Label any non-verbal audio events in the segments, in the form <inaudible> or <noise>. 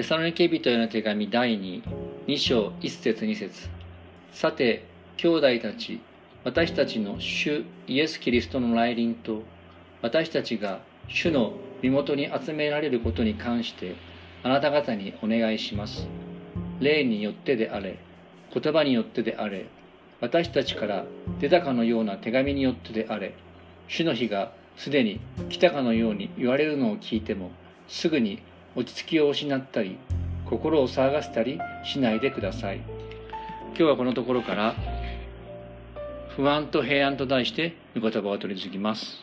テサロニケ人への手紙第2、2章1節2節さて、兄弟たち、私たちの主イエス・キリストの来臨と、私たちが主の身元に集められることに関して、あなた方にお願いします。霊によってであれ、言葉によってであれ、私たちから出たかのような手紙によってであれ、主の日がすでに来たかのように言われるのを聞いても、すぐに落ち着きを失ったり、心を騒がせたりしないでください。今日はこのところから、不安と平安と題して御言葉を取り続きます。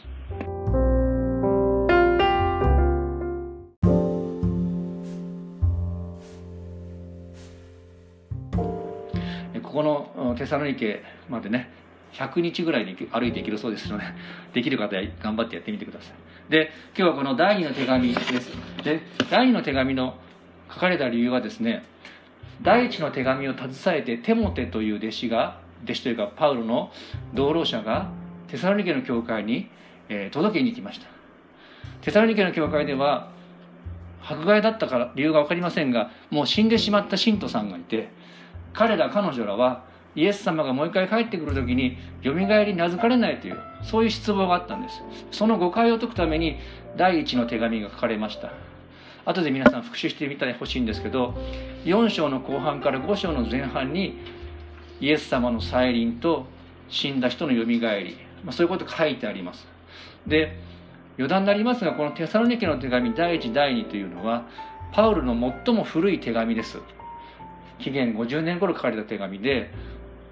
ここのテサロニケまでね100日ぐらいで歩いていけるそうですので、できる方は頑張ってやってみてください。で、今日はこの第二の手紙です。で、第二の手紙の書かれた理由はですね、第一の手紙を携えてテモテという弟子が、弟子というかパウロの同労者がテサロニケの教会に、え、届けに行きました。テサロニケの教会では、迫害だったから理由が分かりませんが、もう死んでしまった信徒さんがいて、彼ら彼女らはイエス様がもう一回帰ってくる時によみがえり名付かれないというそういう失望があったんです。その誤解を解くために第一の手紙が書かれました。後で皆さん復習してみたらほしいんですけど4章の後半から5章の前半にイエス様の再臨と死んだ人のよみがえり、まあ、そういうこと書いてあります。で余談になりますがこのテサロニケの手紙第1第2というのはパウルの最も古い手紙です。紀元50年頃書かれた手紙で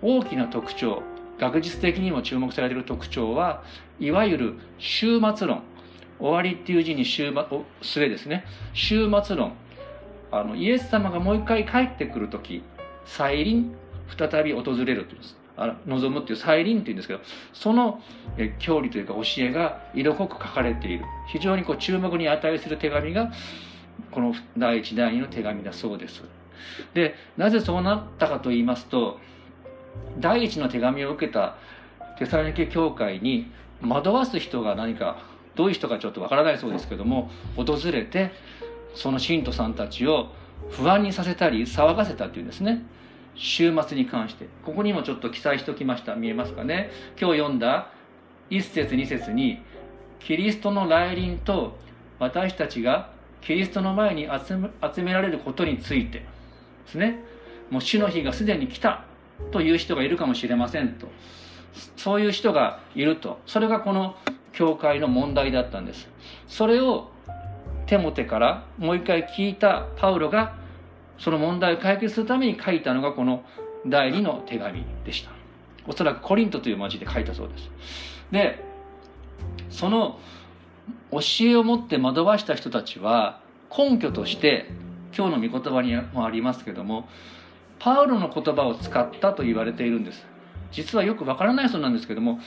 大きな特徴学術的にも注目されている特徴はいわゆる終末論。終わりっていう字に終末ですね。終末論。あのイエス様がもう一回帰ってくる時再臨？再び訪れるというんです。望むっていう再臨っていうんですけどその教理というか教えが色濃く書かれている。非常にこう注目に値する手紙がこの第一第二の手紙だそうです。でなぜそうなったかと言いますと第一の手紙を受けたテサロニケ教会に惑わす人が何かどういう人かちょっとわからないそうですけども訪れてその信徒さんたちを不安にさせたり騒がせたっていうんですね。週末に関して。ここにもちょっと記載しておきました。見えますかね。今日読んだ1節2節にキリストの来臨と私たちがキリストの前に集められることについてですね。もう主の日がすでに来た。という人がいるかもしれませんと。そういう人がいると。それがこの教会の問題だったんです。それをテモテからもう一回聞いたパウロがその問題を解決するために書いたのがこの第2の手紙でした。おそらくコリントという町で書いたそうです。でその教えを持って惑わした人たちは根拠として今日の御言葉にもありますけどもパウロの言葉を使ったと言われているんです。実はよくわからないそうなんですけども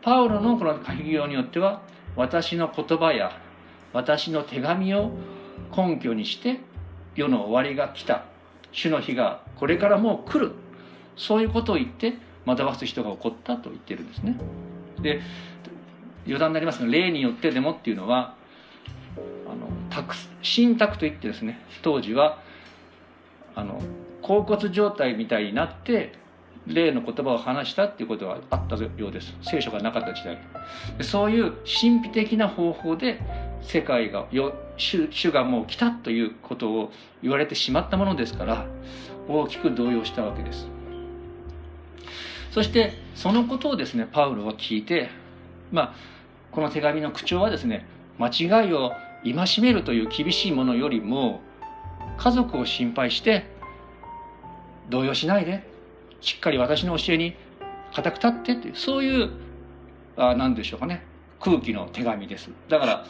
パウロのこの書き業によっては私の言葉や私の手紙を根拠にして世の終わりが来た。主の日がこれからもう来る。そういうことを言って惑わす人が起こったと言ってるんですね。で余談になりますが例によってでもっていうのはあの信託といってですね当時はあの恍惚状態みたいになって例の言葉を話したっていうことがあったようです聖書がなかった時代そういう神秘的な方法で世界がよ主主がもう来たということを言われてしまったものですから大きく動揺したわけですそしてそのことをですねパウロは聞いてまあこの手紙の口調はですね間違いを戒めるという厳しいものよりも家族を心配して動揺しないで。しっかり私の教えに固く立ってってそういうあ何でしょうかね。空気の手紙です。だから、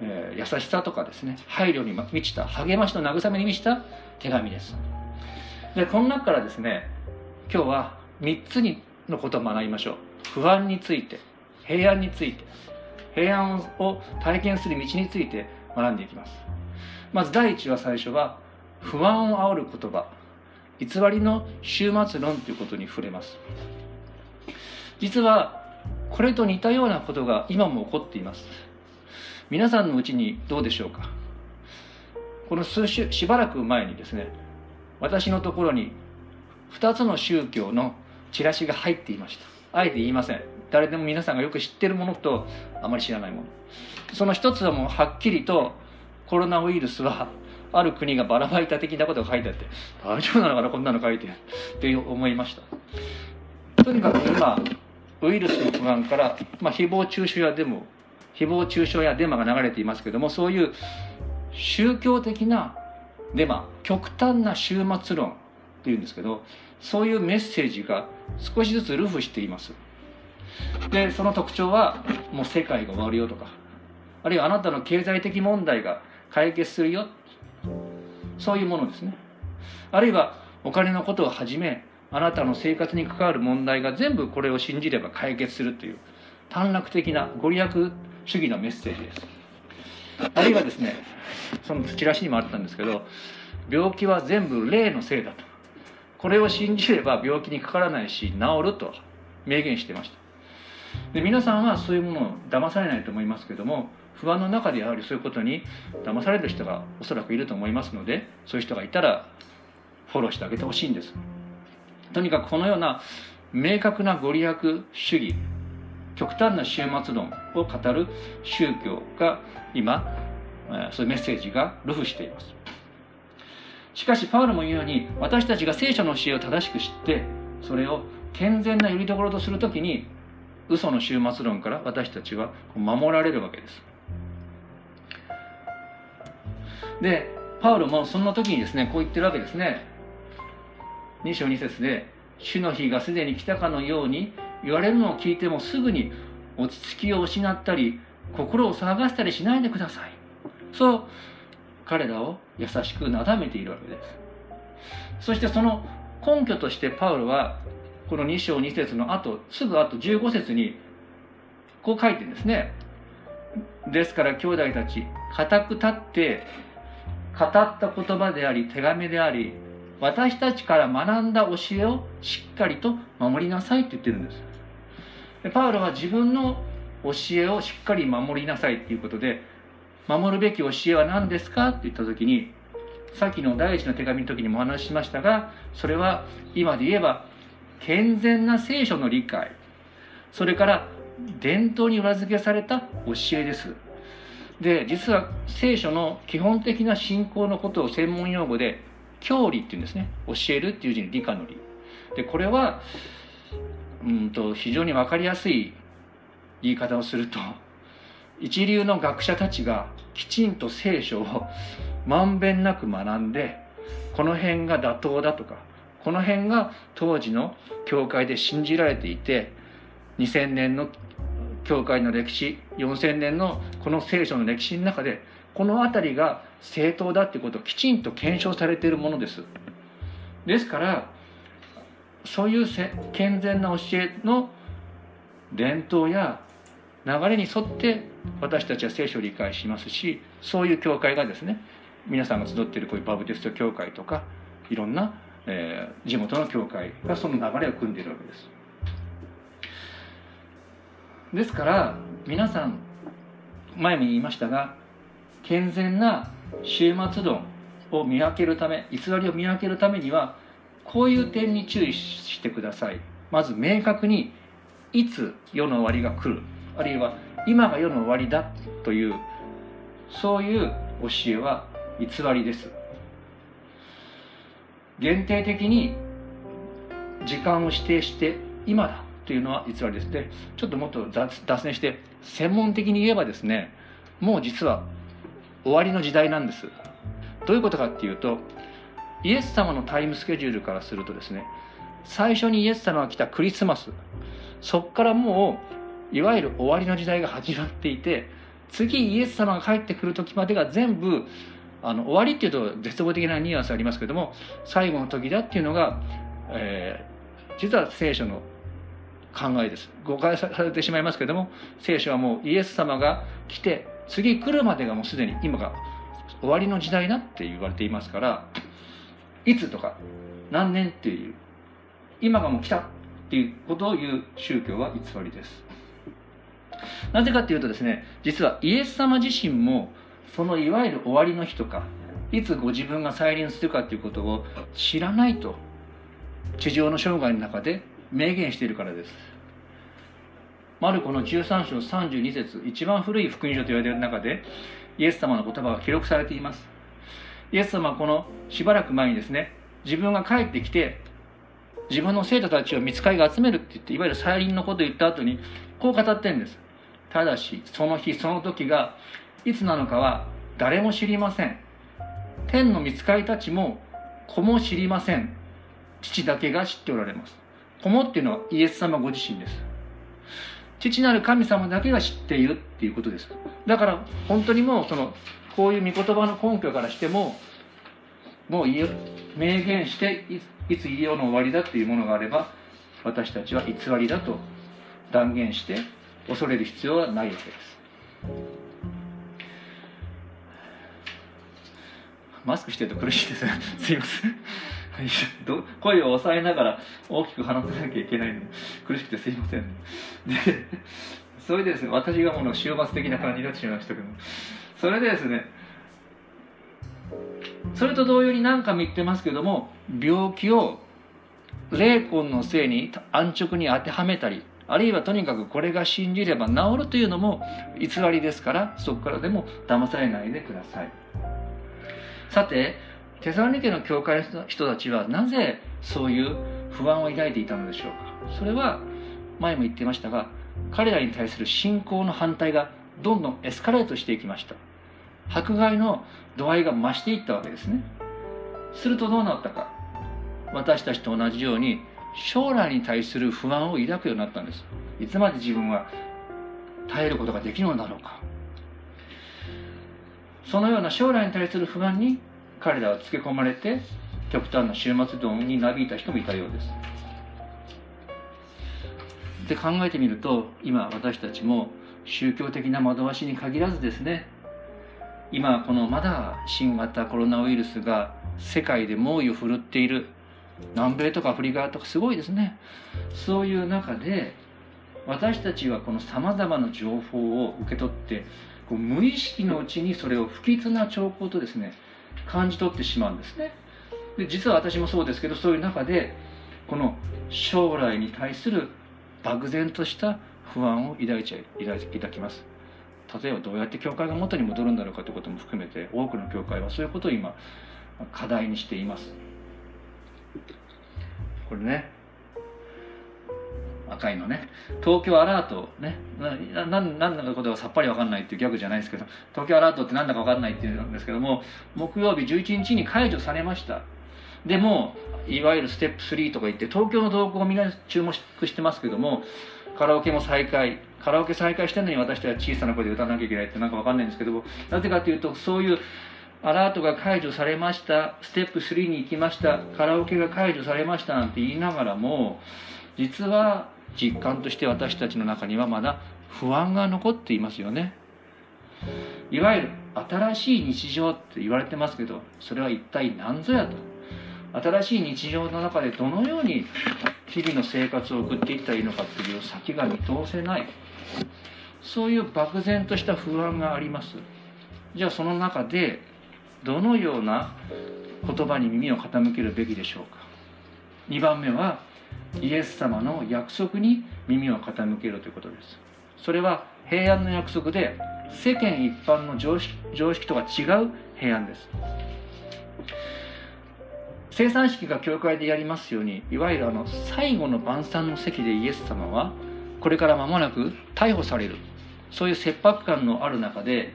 えー、優しさとかですね。配慮に満ちた励ましと慰めに満ちた手紙です。でこの中からですね今日は3つにのことを学びましょう。不安について平安について平安を体験する道について学んでいきます。まず第一は最初は不安を煽る言葉。偽りの終末論ということに触れます。実はこれと似たようなことが今も起こっています。皆さんのうちにどうでしょうか？この数週しばらく前にですね私のところに2つの宗教のチラシが入っていました。あえて言いません。誰でも皆さんがよく知ってるものとあまり知らないもの。その一つはもうはっきりとコロナウイルスはある国がばらまいた的なことが書いてあって大丈夫なのかなこんなの書いてって思いました。とにかく今ウイルスの不安から、まあ、誹謗中傷やデモ誹謗中傷やデマが流れていますけどもそういう宗教的なデマ極端な終末論っていうんですけどそういうメッセージが少しずつルフしています。でその特徴はもう世界が終わるよとかあるいはあなたの経済的問題が解決するよそういうものですね。あるいはお金のことをはじめあなたの生活に関わる問題が全部これを信じれば解決するという短絡的なご利益主義のメッセージです。あるいはですねそのチラシにもあったんですけど病気は全部霊のせいだと。これを信じれば病気にかからないし治ると明言してました。で皆さんはそういうものを騙されないと思いますけども不安の中でやはりそういうことに騙される人がおそらくいると思いますのでそういう人がいたらフォローしてあげてほしいんです。とにかくこのような明確なご利益主義極端な終末論を語る宗教が今そういうメッセージがルフしています。しかしパウロも言うように私たちが聖書の教えを正しく知ってそれを健全なよりどころとするときに嘘の終末論から私たちは守られるわけです。でパウロもそんな時にですねこう言ってるわけですね。2章2節で「主の日がすでに来たかのように言われるのを聞いてもすぐに落ち着きを失ったり心を騒がせたりしないでください」そう彼らを優しくなだめているわけです。そしてその根拠としてパウロはこの2章2節の後すぐ後15節にこう書いてるんですね。ですから兄弟たち固く立って語った言葉であり手紙であり私たちから学んだ教えをしっかりと守りなさいって言ってるんです。でパウロは自分の教えをしっかり守りなさいっていうことで守るべき教えは何ですか？って言った時にさっきの第一の手紙の時にもお話ししましたがそれは今で言えば健全な聖書の理解。それから伝統に裏付けされた教えです。で実は聖書の基本的な信仰のことを専門用語で教理っていうんですね。教えるっていう字に理科の理。でこれはうんと非常に分かりやすい言い方をすると一流の学者たちがきちんと聖書をまんべんなく学んでこの辺が妥当だとかこの辺が当時の教会で信じられていて2000年の教会の歴史4000年のこの聖書の歴史の中でこの辺りが正当だってことをきちんと検証されているものです。ですからそういう健全な教えの伝統や流れに沿って私たちは聖書を理解しますしそういう教会がですね皆さんが集っているこういうバブテスト教会とかいろんな、えー、地元の教会がその流れを組んでいるわけです。ですから皆さん前に言いましたが健全な終末論を見分けるため偽りを見分けるためにはこういう点に注意してください。まず明確にいつ世の終わりが来る。あるいは今が世の終わりだというそういう教えは偽りです。限定的に時間を指定して今だというのは偽りです。でちょっともっと脱線して専門的に言えばですねもう実は終わりの時代なんです。どういうことかっていうとイエス様のタイムスケジュールからするとですね最初にイエス様が来たクリスマスそこからもういわゆる終わりの時代が始まっていて次イエス様が帰ってくる時までが全部あの終わりっていうと絶望的なニュアンスありますけども最後の時だっていうのが、えー、実は聖書の考えです。誤解されてしまいますけども聖書はもうイエス様が来て次来るまでがもうすでに今が終わりの時代だって言われていますからいつとか何年っていう今がもう来たっていうことを言う宗教は偽りです。なぜかっていうとですね実はイエス様自身もそのいわゆる終わりの日とかいつご自分が再臨するかということを知らないと地上の生涯の中で明言しているからです。マルコの13章32節一番古い福音書と言われる中でイエス様の言葉が記録されています。イエス様はこのしばらく前にですね自分が帰ってきて自分の生徒たちを見つかりが集めるって言っていわゆる再臨のことを言った後にこう語ってるんです。ただしその日その時がいつなのかは誰も知りません。天の見つかりたちも子も知りません。父だけが知っておられます。子もっていうのはイエス様ご自身です。父なる神様だけが知っているっていうことです。だから本当にもうそのこういう御言葉の根拠からしてももう明言していつ医療の終わりだっていうものがあれば私たちは偽りだと断言して恐れる必要はないわけです。マスクしてると苦しいです。<laughs> すいません。声を抑えながら大きく話さなきゃいけないの。苦しくてすいません、<laughs> でそれでですね私がもの終末的な感じになってしまいましたけどそれでですねそれと同様に何回も言ってますけども病気を霊魂のせいに安直に当てはめたりあるいはとにかくこれが信じれば治るというのも偽りですからそこからでも騙されないでください。さてテサロニケの教会の人たちはなぜそういう不安を抱いていたのでしょうか？それは前も言ってましたが彼らに対する信仰の反対がどんどんエスカレートしていきました。迫害の度合いが増していったわけですね。するとどうなったか。私たちと同じように将来に対する不安を抱くようになったんです。いつまで自分は耐えることができるのだろうか。そのような将来に対する不安に彼らはつけ込まれて極端な終末論になびいた人もいたようです。で考えてみると今私たちも宗教的な惑わしに限らずですね今このまだ新型コロナウイルスが世界で猛威を振るっている南米とかアフリカとかすごいですね。そういう中で私たちはこのさまざまな情報を受け取ってこう無意識のうちにそれを不吉な兆候とですね感じ取ってしまうんですね。で実は私もそうですけどそういう中でこの将来に対する漠然とした不安を抱いちゃい抱きます。例えばどうやって教会が元に戻るんだろうかということも含めて多くの教会はそういうことを今課題にしています。これね赤いのね。東京アラートね。な何だかことがさっぱり分かんないっていうギャグじゃないですけど東京アラートって何だか分かんないっていうんですけども木曜日11日に解除されました。でもいわゆるステップ3とか言って東京の動向をみんな注目してますけどもカラオケも再開。カラオケ再開してるのに私たちは小さな声で歌わなきゃいけないってなんか分かんないんですけどもなぜかというとそういうアラートが解除されました。ステップ3に行きました。カラオケが解除されましたなんて言いながらも実は実感として私たちの中にはまだ不安が残っていますよね。いわゆる新しい日常って言われてますけどそれは一体何ぞやと。新しい日常の中でどのように日々の生活を送っていったらいいのかっていう先が見通せない。そういう漠然とした不安があります。じゃあその中でどのような言葉に耳を傾けるべきでしょうか。2番目はイエス様の約束に耳を傾けるということです。それは平安の約束で世間一般の常識常識とは違う平安です。生産式が教会でやりますようにいわゆるあの最後の晩餐の席でイエス様はこれから間もなく逮捕される。そういう切迫感のある中で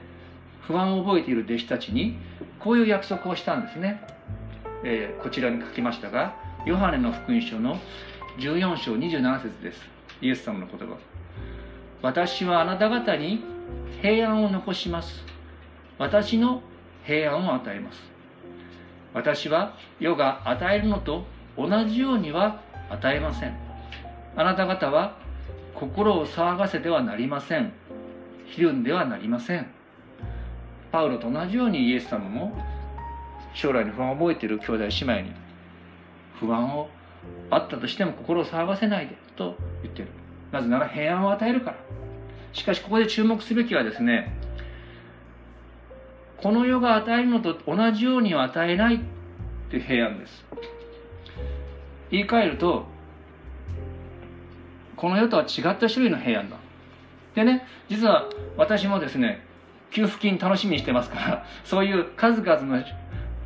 不安を覚えている弟子たちにこういう約束をしたんですね、えー、こちらに書きましたがヨハネの福音書の14章27節です。イエス様の言葉。私はあなた方に平安を残します。私の平安を与えます。私は世が与えるのと同じようには与えません。あなた方は心を騒がせてはなりません。ひるんではなりません。パウロと同じようにイエス様も将来に不安を覚えている兄弟姉妹に不安をあったとしても心を騒がせないでと言ってる。なぜなら平安を与えるから。しかしここで注目すべきはですねこの世が与えるのと同じようには与えないって平安です。言い換えるとこの世とは違った種類の平安だ。でね実は私もですね給付金楽しみにしてますからそういう数々の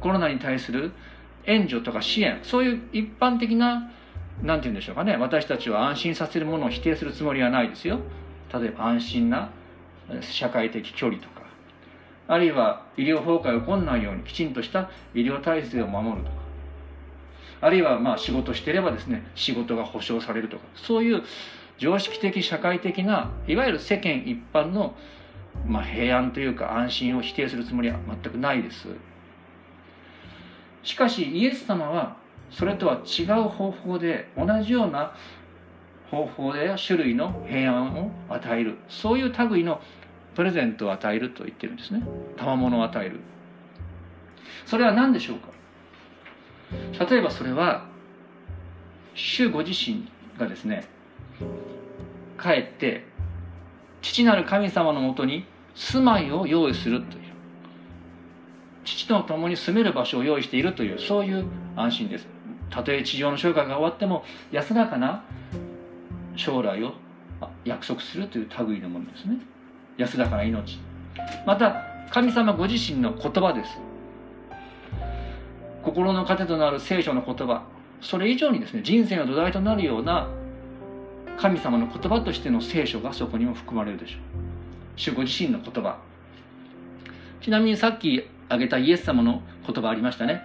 コロナに対する援助とか支援そういう一般的な何て言うんでしょうかね。私たちを安心させるものを否定するつもりはないですよ。例えば安心な社会的距離とか。あるいは医療崩壊が起こらないようにきちんとした医療体制を守るとか。あるいはまあ仕事してればですね仕事が保障されるとか。そういう常識的社会的ないわゆる世間一般の、まあ、平安というか安心を否定するつもりは全くないです。しかしイエス様はそれとは違う方法で同じような方法で種類の平安を与える。そういう類のプレゼントを与えると言ってるんですね。賜物を与えるそれは何でしょうか？例えばそれは主ご自身がですね帰って父なる神様のもとに住まいを用意すると父と共に住める場所を用意しているというそういう安心です。たとえ地上の生涯が終わっても安らかな将来を約束するという類のものですね。安らかな命。また神様ご自身の言葉です。心の糧となる聖書の言葉。それ以上にですね人生の土台となるような神様の言葉としての聖書がそこにも含まれるでしょう。主ご自身の言葉。ちなみにさっき挙げたイエス様の言葉ありましたね。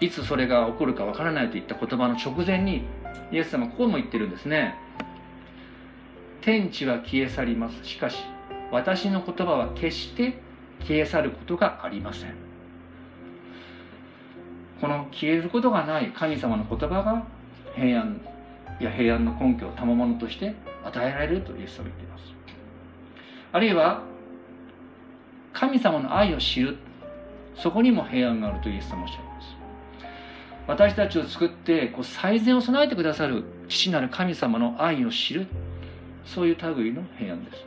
いつそれが起こるかわからないといった言葉の直前にイエス様こうも言ってるんですね。天地は消え去ります。しかし私の言葉は決して消え去ることがありません。この消えることがない神様の言葉が平安や平安の根拠を賜物として与えられるとイエス様は言っています。あるいは神様の愛を知る。そこにも平安があるとイエス様おっしゃいます。私たちを作ってこう最善を備えてくださる父なる神様の愛を知る。そういう類の平安です。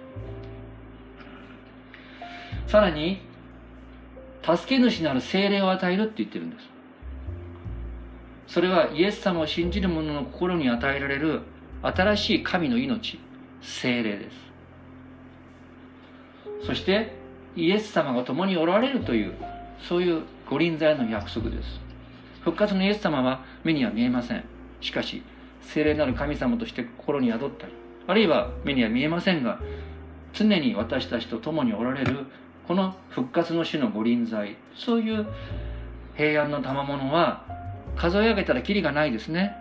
さらに助け主なる精霊を与えるって言ってるんです。それはイエス様を信じる者の心に与えられる新しい神の命精霊です。そしてイエス様が共におられるというそういう御臨在の約束です。復活のイエス様は目には見えません。しかし精霊なる神様として心に宿ったりあるいは目には見えませんが常に私たちと共におられるこの復活の主の御臨在そういう平安の賜物は数え上げたらきりがないですね。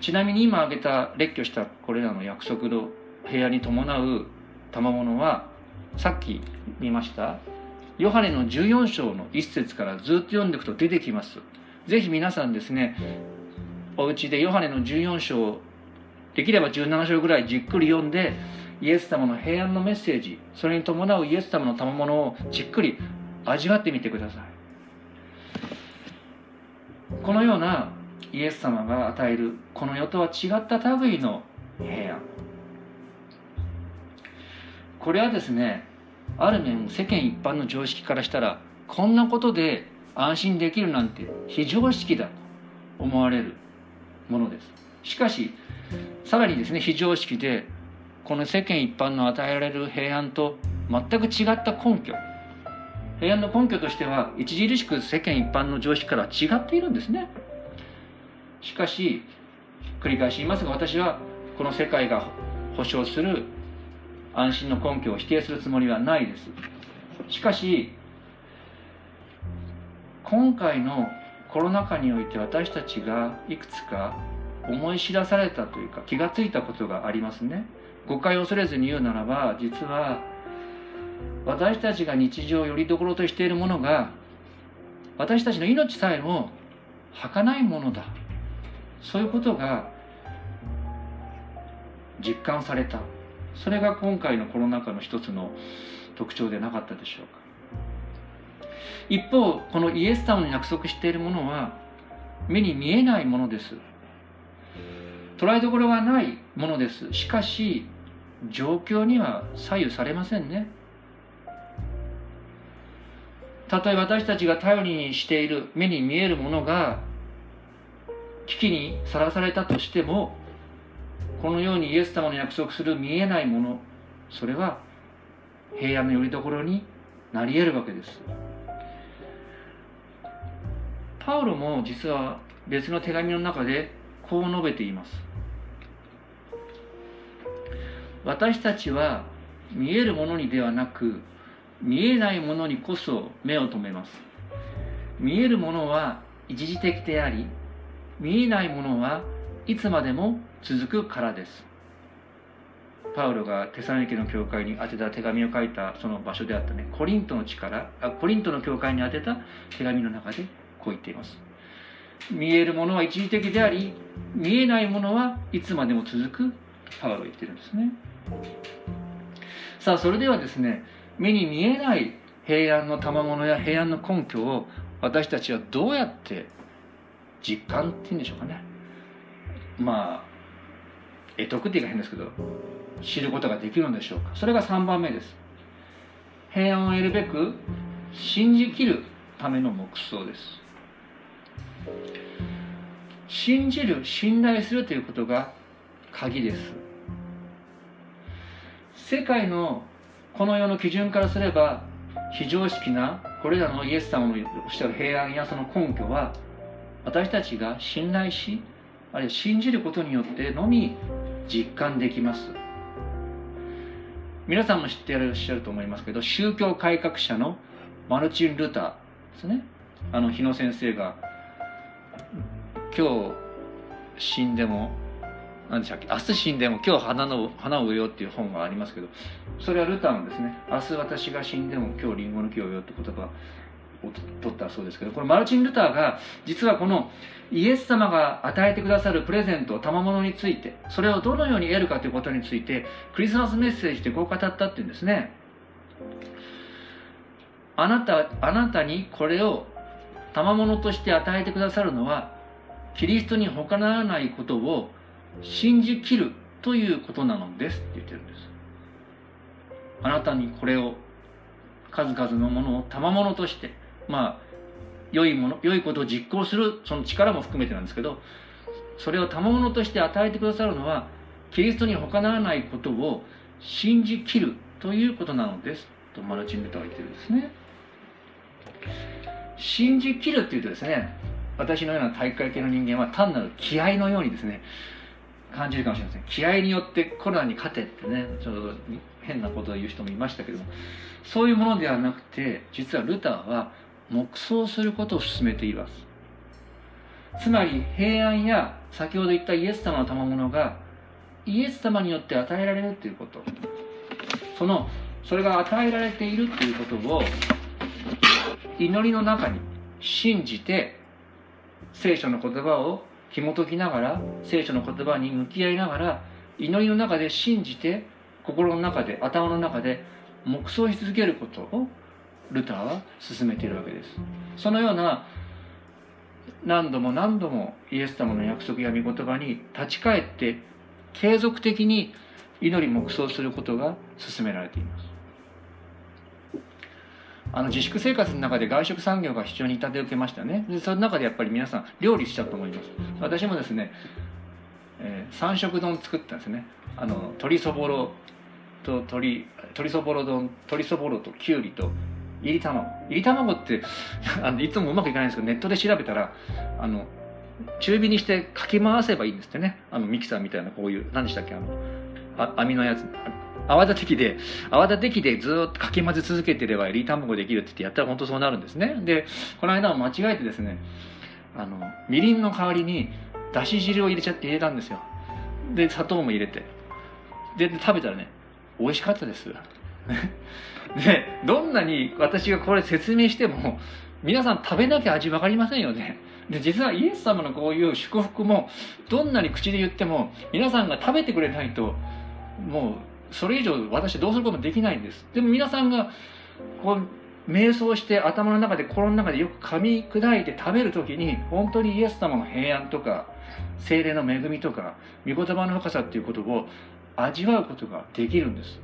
ちなみに今挙げた列挙したこれらの約束の平安に伴う賜物はさっき見ましたヨハネの14章の一節からずっと読んでいくと出てきます。ぜひ皆さんですねお家でヨハネの14章できれば17章ぐらいじっくり読んでイエス様の平安のメッセージそれに伴うイエス様の賜物をじっくり味わってみてください。このようなイエス様が与えるこの世とは違った類の平安。これはですねある面世間一般の常識からしたらこんなことで安心できるなんて非常識だと思われるものです。しかしさらにですね非常識でこの世間一般の与えられる平安と全く違った根拠。平安の根拠としては著しく世間一般の常識から違っているんですね。しかし繰り返し言いますが私はこの世界が保障する安心の根拠を否定するつもりはないです。しかし今回のコロナ禍において私たちがいくつか思い知らされたというか気がついたことがありますね。誤解を恐れずに言うならば実は私たちが日常よりどころとしているものが私たちの命さえも儚いものだ。そういうことが実感された。それが今回のコロナ禍の一つの特徴でなかったでしょうか。一方このイエス様に約束しているものは目に見えないものです。捉えどころはないものです。しかし状況には左右されませんね。たとえ私たちが頼りにしている目に見えるものが危機にさらされたとしてもこのようにイエス様の約束する見えないものそれは平安のよりどころになり得るわけです。パウロも実は別の手紙の中でこう述べています。私たちは見えるものにではなく見えないものにこそ目を留めます。見えるものは一時的であり見えないものはいつまでも続くからです。パウロがテサロニケの教会に宛てた手紙を書いたその場所であったね。コリントの力あコリントの教会に宛てた手紙の中でこう言っています。見えるものは一時的であり見えないものはいつまでも続くパウロ言ってるんですね。さあそれではですね目に見えない平安の賜物や平安の根拠を私たちはどうやって実感っていうんでしょうかね。まあ得得っていうか変ですけど知ることができるのでしょうか。それが3番目です。平安を得るべく信じきるための黙想です。信じる信頼するということが鍵です。世界のこの世の基準からすれば非常識なこれらのイエス様のおっしゃる平安やその根拠は私たちが信頼しあるいは信じることによってのみ実感できます。皆さんも知っていらっしゃると思いますけど宗教改革者のマルチン・ルターですね。あの日野先生が今日死んでも何でしたっけ？明日死んでも今日花の花を植えようっていう本がありますけどそれはルターのですね明日私が死んでも今日リンゴの木を植えようって言葉取ったそうですけどこのマルチン・ルターが実はこのイエス様が与えてくださるプレゼント賜物についてそれをどのように得るかということについてクリスマスメッセージでこう語ったっていうんですね。あなたあなたにこれを賜物として与えてくださるのはキリストに他ならないことを信じきるということなのですって言ってるんです。あなたにこれを数々のものを賜物としてまあ良いもの良いことを実行するその力も含めてなんですけどそれを賜物として与えてくださるのはキリストに他ならないことを信じきるということなのです。とマルチン・ルターは言ってるんですね。信じきるっていうとですね私のような大会系の人間は単なる気合のようにですね感じるかもしれません。気合によってコロナに勝てってねちょっと変なことを言う人もいましたけどもそういうものではなくて実はルターは黙想することを進めています。つまり平安や先ほど言ったイエス様の賜物がイエス様によって与えられるということ。そのそれが与えられているということを祈りの中に信じて聖書の言葉を紐解きながら聖書の言葉に向き合いながら祈りの中で信じて心の中で頭の中で黙想し続けることをルターは進めているわけです。そのような何度も何度もイエス様の約束や御言葉に立ち返って継続的に祈り黙想することが進められています。あの自粛生活の中で外食産業が非常に痛手を受けましたね。でその中でやっぱり皆さん料理しちゃうと思います。私もですね、えー、三色丼作ったんですね。あの鶏そぼろと鶏鶏そぼろ丼鶏そぼろときゅうりといり卵いり卵って <laughs> あのいつもうまくいかないんですけどネットで調べたらあの中火にしてかき回せばいいんですってね。あのミキサーみたいなこういう何でしたっけあのあ網のやつ。泡立て器で泡立て器でずっとかき混ぜ続けてればいり卵できるって言ってやったら本当そうなるんですね。でこの間は間違えてですねあのみりんの代わりにだし汁を入れちゃって入れたんですよ。で砂糖も入れて。で食べたらね美味しかったです。<laughs> でどんなに私がこれ説明しても皆さん食べなきゃ味分かりませんよね。で実はイエス様のこういう祝福もどんなに口で言っても皆さんが食べてくれないともうそれ以上私どうすることもできないんです。でも皆さんがこう瞑想して頭の中で心の中でよく噛み砕いて食べる時に本当にイエス様の平安とか精霊の恵みとか御言葉の深さっていうことを味わうことができるんです。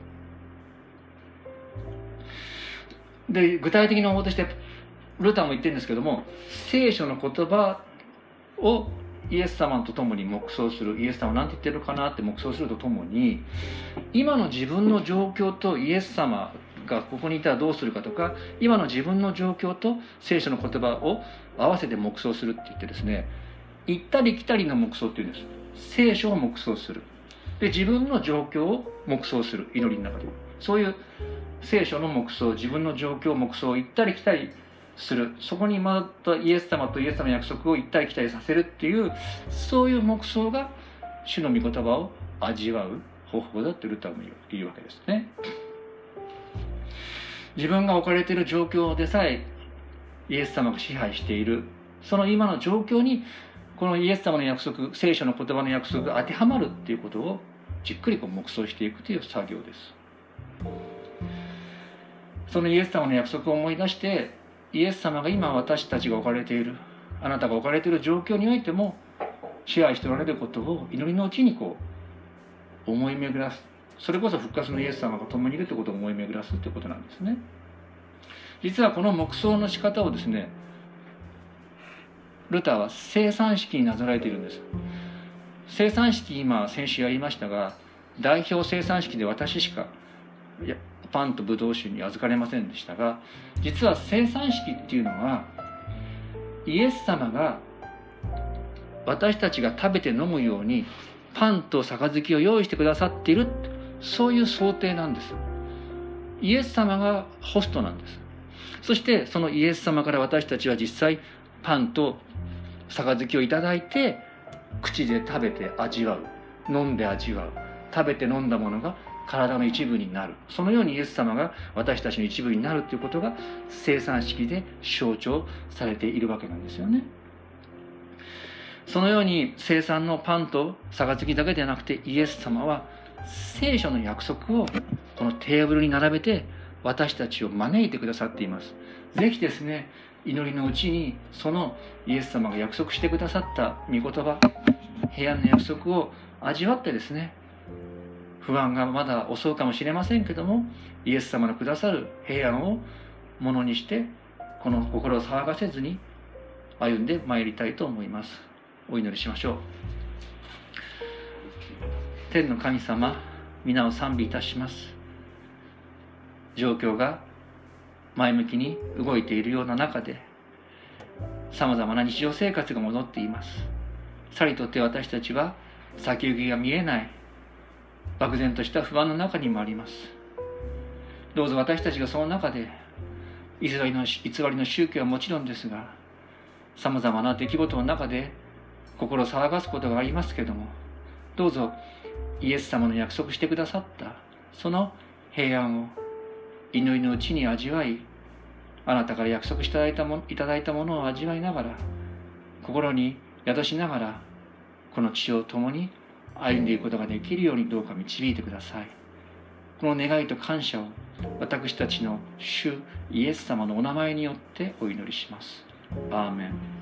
で具体的な方法としてルターも言ってるんですけども聖書の言葉をイエス様と共に黙想するイエス様なんて言ってるかなって黙想するとともに今の自分の状況とイエス様がここにいたらどうするかとか今の自分の状況と聖書の言葉を合わせて黙想するって言ってですね行ったり来たりの黙想っていうんです。聖書を黙想する。で自分の状況を黙想する。祈りの中で。そういう聖書の黙想自分の状況を黙想行ったり来たりする。そこにまたイエス様とイエス様の約束を行ったり来たりさせるっていうそういう黙想が主の御言葉を味わう方法だってルターも言うわけですね。自分が置かれている状況でさえイエス様が支配している。その今の状況にこのイエス様の約束聖書の言葉の約束が当てはまるっていうことをじっくりこう黙想していくという作業です。そのイエス様の約束を思い出してイエス様が今私たちが置かれているあなたが置かれている状況においても支配しておられることを祈りのうちにこう思い巡らす。それこそ復活のイエス様が共にいるということを思い巡らすということなんですね。実はこの黙想の仕方をですねルターは生産式になぞらえているんです。生産式今先週やりましたが代表生産式で私しかパンとブドウ酒に預かれませんでしたが実は生産式っていうのはイエス様が私たちが食べて飲むようにパンと杯を用意してくださっているそういう想定なんです。イエス様がホストなんです。そしてそのイエス様から私たちは実際パンと杯をいただいて口で食べて味わう飲んで味わう食べて飲んだものが体の一部になる。そのようにイエス様が私たちの一部になるということが生産式で象徴されているわけなんですよね。そのように生産のパンと杯だけではなくてイエス様は聖書の約束をこのテーブルに並べて私たちを招いてくださっています。ぜひですね祈りのうちにそのイエス様が約束してくださった御言葉平安の約束を味わってですね不安がまだ襲うかもしれませんけどもイエス様のくださる平安をものにしてこの心を騒がせずに歩んでまいりたいと思います。お祈りしましょう。天の神様皆を賛美いたします。状況が前向きに動いているような中でさまざまな日常生活が戻っています。さりとって私たちは先行きが見えない漠然とした不安の中にもあります。どうぞ私たちがその中で偽りの偽りの宗教はもちろんですがさまざまな出来事の中で心を騒がすことがありますけれどもどうぞイエス様の約束してくださったその平安を祈りのうちに味わいあなたから約束していただいたもいただいたものを味わいながら心に宿しながらこの地を共に歩んでいくことができるようにどうか導いてください。この願いと感謝を私たちの主イエス様のお名前によってお祈りします。アーメン。